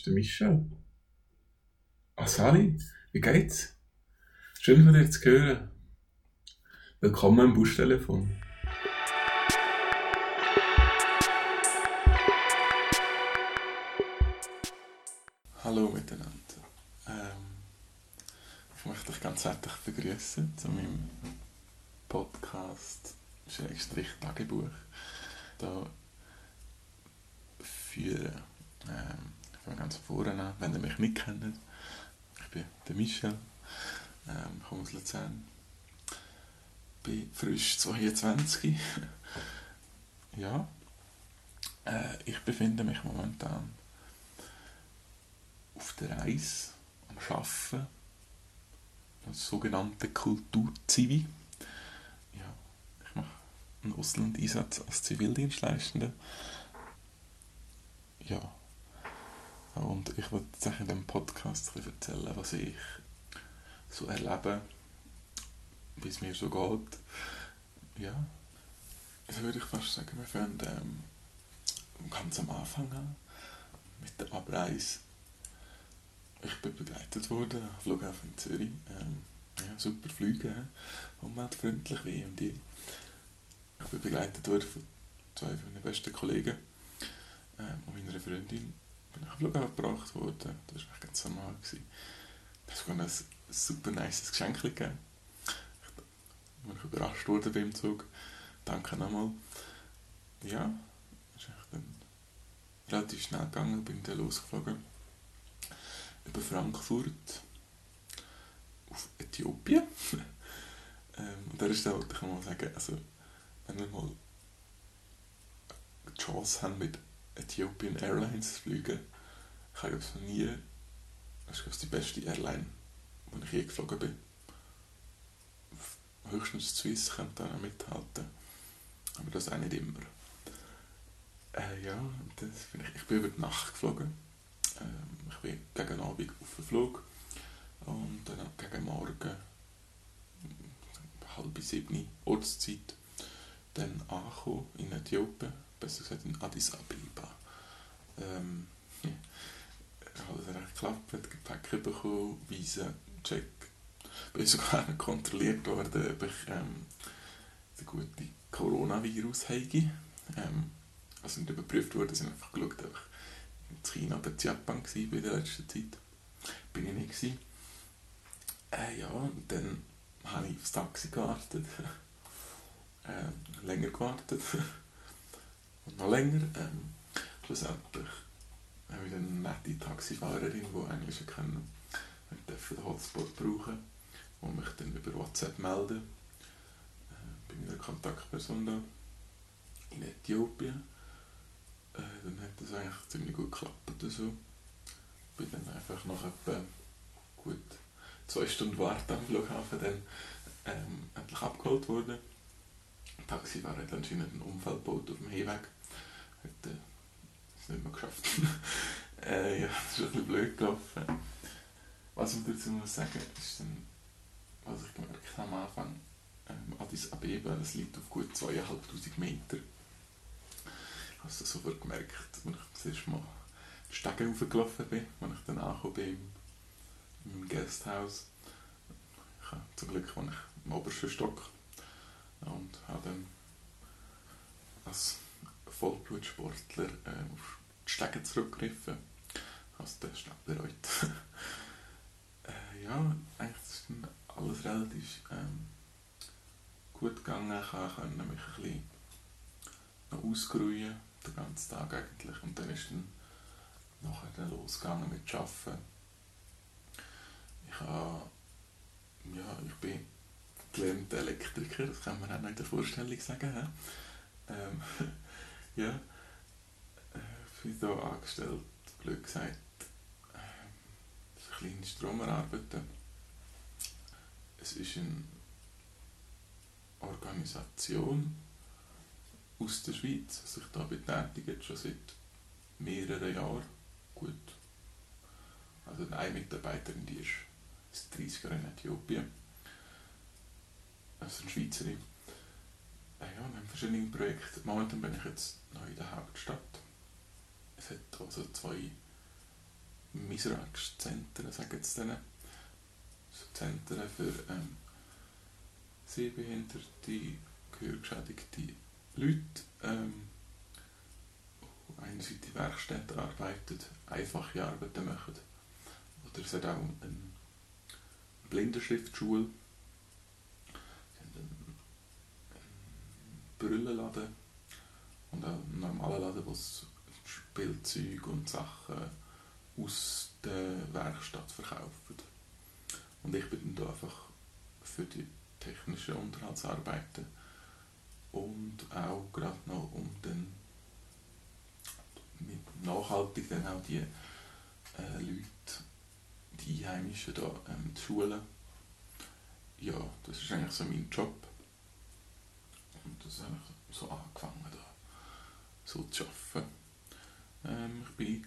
Ist der Michel. Ah, Sali, wie geht's? Schön von dir zu hören. Willkommen am Buschtelefon. Hallo miteinander. Ähm, ich möchte dich ganz herzlich begrüßen zu meinem Podcast Schrägstrich Tagebuch. Da führen ähm, fange ganz vorne an, wenn ihr mich nicht kennt. Ich bin der Michel, ähm, komme aus Luzern, bin frisch 22. ja, äh, ich befinde mich momentan auf der Reise, am Arbeiten, als sogenannte Kulturzivi. Ja, ich mache einen Auslandeinsatz als Zivildienstleistender. Ja, und ich wollte jetzt in diesem Podcast erzählen, was ich so erlebe, wie es mir so geht. Ja, also würde ich fast sagen, wir fangen ähm, ganz am Anfang an, mit der Abreise. Ich bin begleitet worden am Flughafen Zürich. Ähm, ja, super Flüge, umweltfreundlich wie und je. Ich bin begleitet worden von zwei meiner besten Kollegen ähm, und meiner Freundin bin ich am Flughafen gebracht worden. Das war ganz normal. Gewesen. Das war ein super nice Geschenk gegeben. Ich bin überrascht worden beim Zug. Danke nochmal. Ja, das ist dann relativ schnell gegangen, bin dann losgeflogen. Über Frankfurt auf Äthiopien. ähm, und da wollte ich mal sagen, also wenn wir mal die Chance haben mit Ethiopian Airlines fliegen. Ich habe noch nie. Das ist die beste Airline, wo ich je geflogen bin. Höchstens Swiss könnte da mithalten. Aber das auch nicht immer. Äh, ja, das bin ich, ich bin über die Nacht geflogen. Ähm, ich bin gegen Abend auf dem Flug. Und dann gegen Morgen, halb sieben Ortszeit, dann angekommen in Äthiopien besser gesagt in Addis Abeba. Ähm, ja, hat es recht geklappt, hat Gepäck bekommen, Visa, Check. Bin sogar kontrolliert worden, ob ich ähm, den guten Coronavirus habe. Ähm, also nicht überprüft worden, sind einfach geschaut, ob ich in China oder Japan war in der letzten Zeit. Bin ich nicht. Äh, ja, und dann habe ich aufs Taxi gewartet. äh, länger gewartet. Noch länger. Ähm, schlussendlich habe ich eine nette Taxifahrerin, die Englisch können. Ich durfte den Hotspot brauchen und mich dann über WhatsApp melden. Äh, bei meiner Kontaktperson da in Äthiopien. Äh, dann hat das eigentlich ziemlich gut geklappt oder so. Bin dann einfach nach etwa gut zwei Stunden Warten am Flughafen dann ähm, endlich abgeholt worden. Der Taxifahrer hat anscheinend einen Unfall gebaut auf dem Hinweg hat äh, es nicht mehr geschafft. äh, ja, das ist ein bisschen blöd gelaufen. Was ich dazu muss sagen, ist dann, was ich gemerkt habe am Anfang, ähm, Addis Abeba, das liegt auf gut 2500 Meter. Ich habe es sofort gemerkt, als ich das erste Mal die Stege hochgelaufen bin, als ich dann angekommen bin im, Guesthouse. Ich habe zum Glück war ich im obersten Stock und habe dann als Vollblutsportler äh, auf die Stege zurückgegriffen. Also das schnell bereut. äh, ja, eigentlich ist alles relativ ähm, gut gegangen. Ich konnte mich ein bisschen noch ausgeruhen, den ganzen Tag eigentlich. Und dann ist dann nachher losgegangen mit Arbeiten. Ich habe, ja, ich bin gelernter Elektriker, das kann man auch nicht in der Vorstellung sagen. Ähm, ja, äh, bin hier angestellt, blöd gesagt, äh, für kleine Stromerarbeiten. Es ist eine Organisation aus der Schweiz, die sich da betätigt, schon seit mehreren Jahren. Gut. Also eine Mitarbeiterin, die ist seit 30 Jahren in Äthiopien. Also eine Schweizerin. Ja, wir haben verschiedene Projekte. Momentan bin ich jetzt noch in der Hauptstadt es hat also zwei Misrachszentren, sagen jetzt denen. So Zentren für ähm, sehbehinderte, gehörgeschädigte Leute, ähm, einerseits in Werkstätten arbeiten, einfache Arbeiten machen. Oder es hat auch eine Blindenschriftschule, Brillenladen und auch einen normalen Laden, wo Spielzeug und Sachen aus der Werkstatt verkaufen. Und ich bin da einfach für die technischen Unterhaltsarbeiten und auch gerade noch um dann mit nachhaltig dann auch die äh, Leute, die Einheimischen da ähm, zu schulen. Ja, das ist eigentlich so mein Job. Und das habe ich so angefangen, da so zu arbeiten. Ähm, ich bin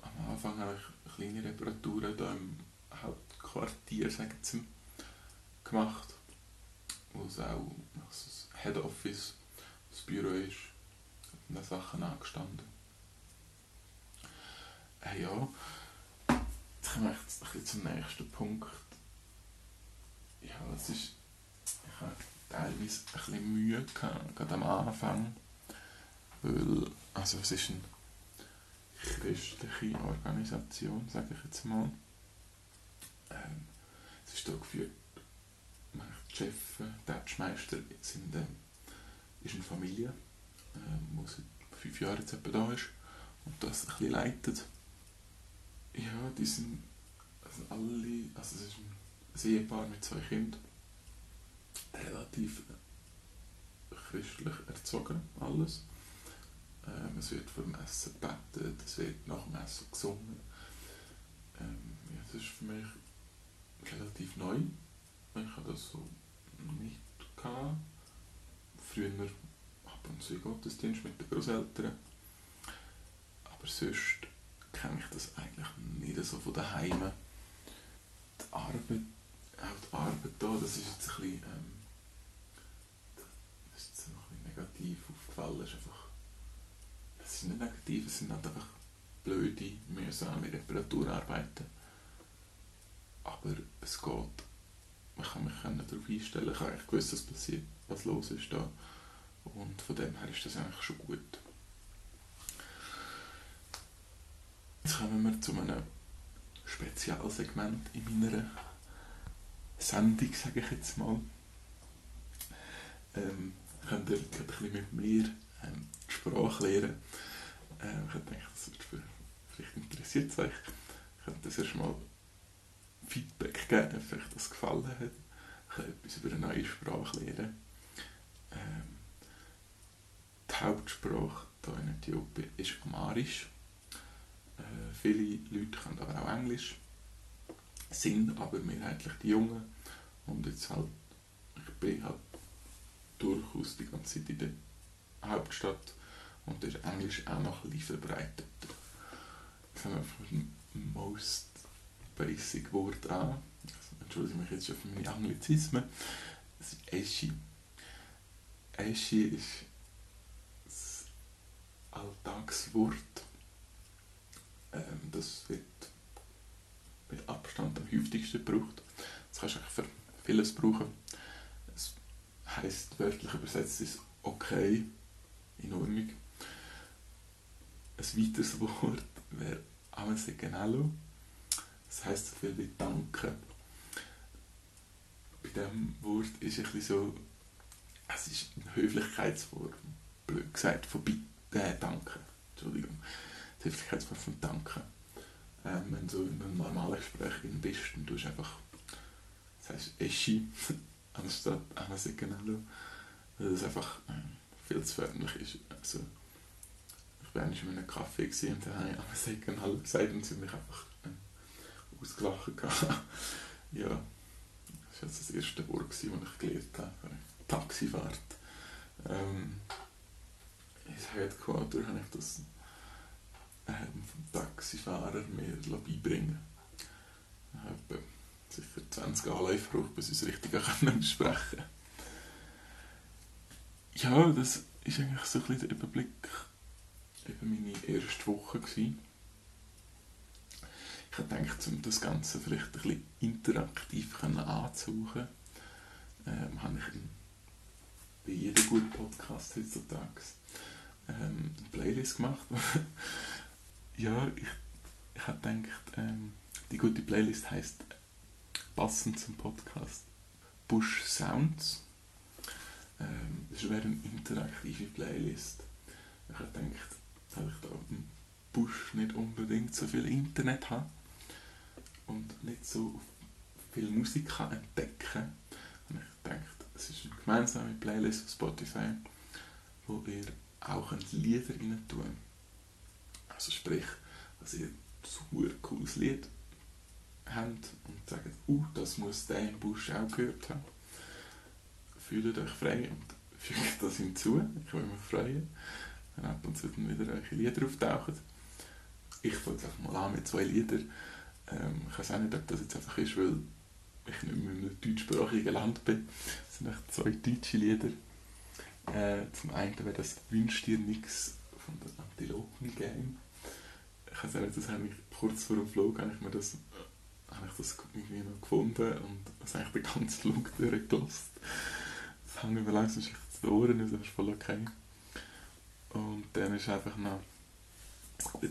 am Anfang habe ich kleine Reparaturen hier im Hauptquartier sagen sie, gemacht, wo es auch das Head Office, das Büro ist, und da Sachen angestanden. Äh, ja, jetzt komme ich zum nächsten Punkt. Ja, es ist, ich habe teilweise ein bisschen Mühe gehabt, gerade am Anfang, weil, also es ist eine christliche Organisation, sage ich jetzt mal. Ähm, es ist hier geführt die Chef, der Tatschmeister, sind, äh, ist eine Familie, die seit fünf Jahren jetzt etwa da ist und das ein bisschen leitet. Ja, die sind also alle, also es ist ein Ehepaar mit zwei Kindern, relativ christlich erzogen, alles. Ähm, es wird vor dem Essen gebetet, es wird nach dem Essen gesungen. Ähm, ja, das ist für mich relativ neu. Ich habe das so nicht gehabt. Früher ab und zu Gottesdienst mit den Großeltern. Aber sonst kenne ich das eigentlich nicht so von daheim. Die Arbeit, auch die Arbeit da, das ist jetzt ein bisschen, ähm, das ist jetzt noch ein negativ aufgefallen. Ist einfach, es ist nicht negativ, es sind halt einfach blöde, mühsame Reparaturarbeiten. Aber es geht man kann mich darauf einstellen, ich habe eigentlich gewusst, was passiert, was los ist da. Und von dem her ist das eigentlich schon gut. Jetzt kommen wir zu einem Spezialsegment in meiner Sendung, sage ich jetzt mal. Ähm, könnt ihr ein bisschen mit mir ähm, die Sprache lernen. Ähm, ich denke, das wird für, vielleicht interessiert euch. Ich könnte das erstmal Feedback geben, ob euch das gefallen hat. Ich kann etwas über eine neue Sprache lernen. Ähm, die Hauptsprache hier in Äthiopien ist Amharisch. Äh, viele Leute können aber auch Englisch, sind aber mehrheitlich die Jungen. Und jetzt halt, ich bin halt durchaus die ganze Zeit in der Hauptstadt und der Englisch auch noch ein bisschen verbreitet. Ich habe most basic Wort an. Also, entschuldige mich jetzt schon für meine Anglizismen. Das ist Eschi. Eschi ist das Alltagswort. Ähm, das wird mit Abstand am häufigsten gebraucht. Das kannst du für vieles brauchen. Es heisst wörtlich übersetzt ist okay, in Ordnung. Ein weiteres Wort wäre Amesegenalo. Das heisst so viel wie Danke. Bei diesem Wort ist ein so, es ist eine Höflichkeitsform, blöd gesagt, von Bitte, Danke. Entschuldigung. Die Höflichkeitsform von Danke. Ähm, wenn du in einem normalen Gespräch bist, dann tust du einfach, das heißt Eschi, anstatt Anasekanalo, weil das einfach äh, viel zu förmlich ist. Also, ich war in einem Kaffee und da habe ich Anasekanalo gesagt und sie mich einfach ausgelacht. ja, das war das erste Wort, das ich gelernt habe. Taxifahrt. Ähm, ins Headquarter habe ich das ähm, vom Taxifahrer mir beibringen Ich habe sicher 20 Anläufe gebraucht, bis ich es richtig sprechen konnte. Ja, das ist eigentlich so ein bisschen der Überblick eben meine erste Woche. Gewesen. Ich habe gedacht, um das Ganze vielleicht ein bisschen interaktiv anzuhauchen, ähm, habe ich in, bei jedem guten Podcast heutzutage ähm, eine Playlist gemacht. Ja, ich, ich habe gedacht, ähm, die gute Playlist heißt passend zum Podcast Bush Sounds. Ähm, das wäre eine interaktive Playlist. Ich habe gedacht, dass ich da im Busch nicht unbedingt so viel Internet habe und nicht so viel Musik kann entdecken kann, ich gedacht, es ist eine gemeinsame Playlist auf Spotify, wo ihr auch Lieder rein tun. Also sprich, dass ihr ein cooles Lied habt und sagt, uh, das muss der im Busch auch gehört haben. Fühlt euch frei und fügt das hinzu. Ich würde mich freuen, wenn ab und zu wieder eure Lieder auftauchen. Ich fange einfach mal an mit zwei Liedern. Ähm, ich weiß auch nicht, ob das jetzt einfach ist, weil ich nicht mehr in einem deutschsprachigen Land bin. Es sind echt zwei deutsche Lieder. Äh, zum einen wäre das «Wünsch dir nix» von der Antilopen Game. Ich weiß nicht, das habe ich kurz vor dem Flug habe ich mir das, habe ich das irgendwie noch gefunden und das eigentlich den ganzen Flug durchgelassen. Das hängt mir langsam sich zu den Ohren, das ist voll okay. Und dann ist einfach noch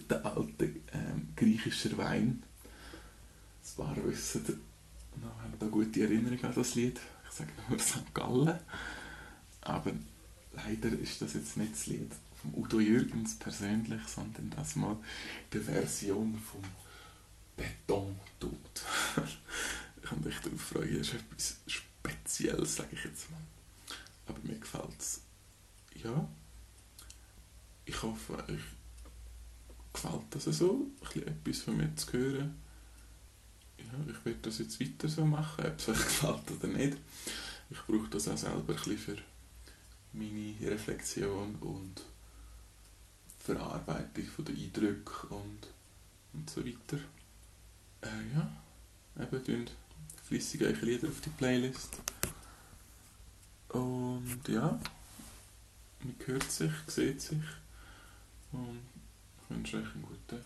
der alte ähm, griechischer Wein. Das war wissen, ich habe da gute Erinnerungen an das Lied. Ich sage nur St. Gallen. Aber leider ist das jetzt nicht das Lied von Udo Jürgens persönlich, sondern das mal die Version vom Beton-Tod. ich kann mich darauf freuen, es ist etwas Spezielles, sage ich jetzt mal. Aber mir gefällt es. Ja. Ich hoffe, euch gefällt das so, etwas von mir zu hören. Ja, ich werde das jetzt weiter so machen, ob es euch gefällt oder nicht. Ich brauche das auch selber ein bisschen für meine Reflexion und Verarbeitung von den Eindrücken und, und so weiter. Äh, ja, eben tun flüssig eure Lieder auf die Playlist. Und ja, man hört sich, sieht sich und ich wünsche euch einen guten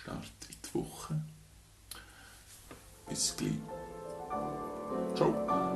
Start in die Woche. Bis gleich. Ciao.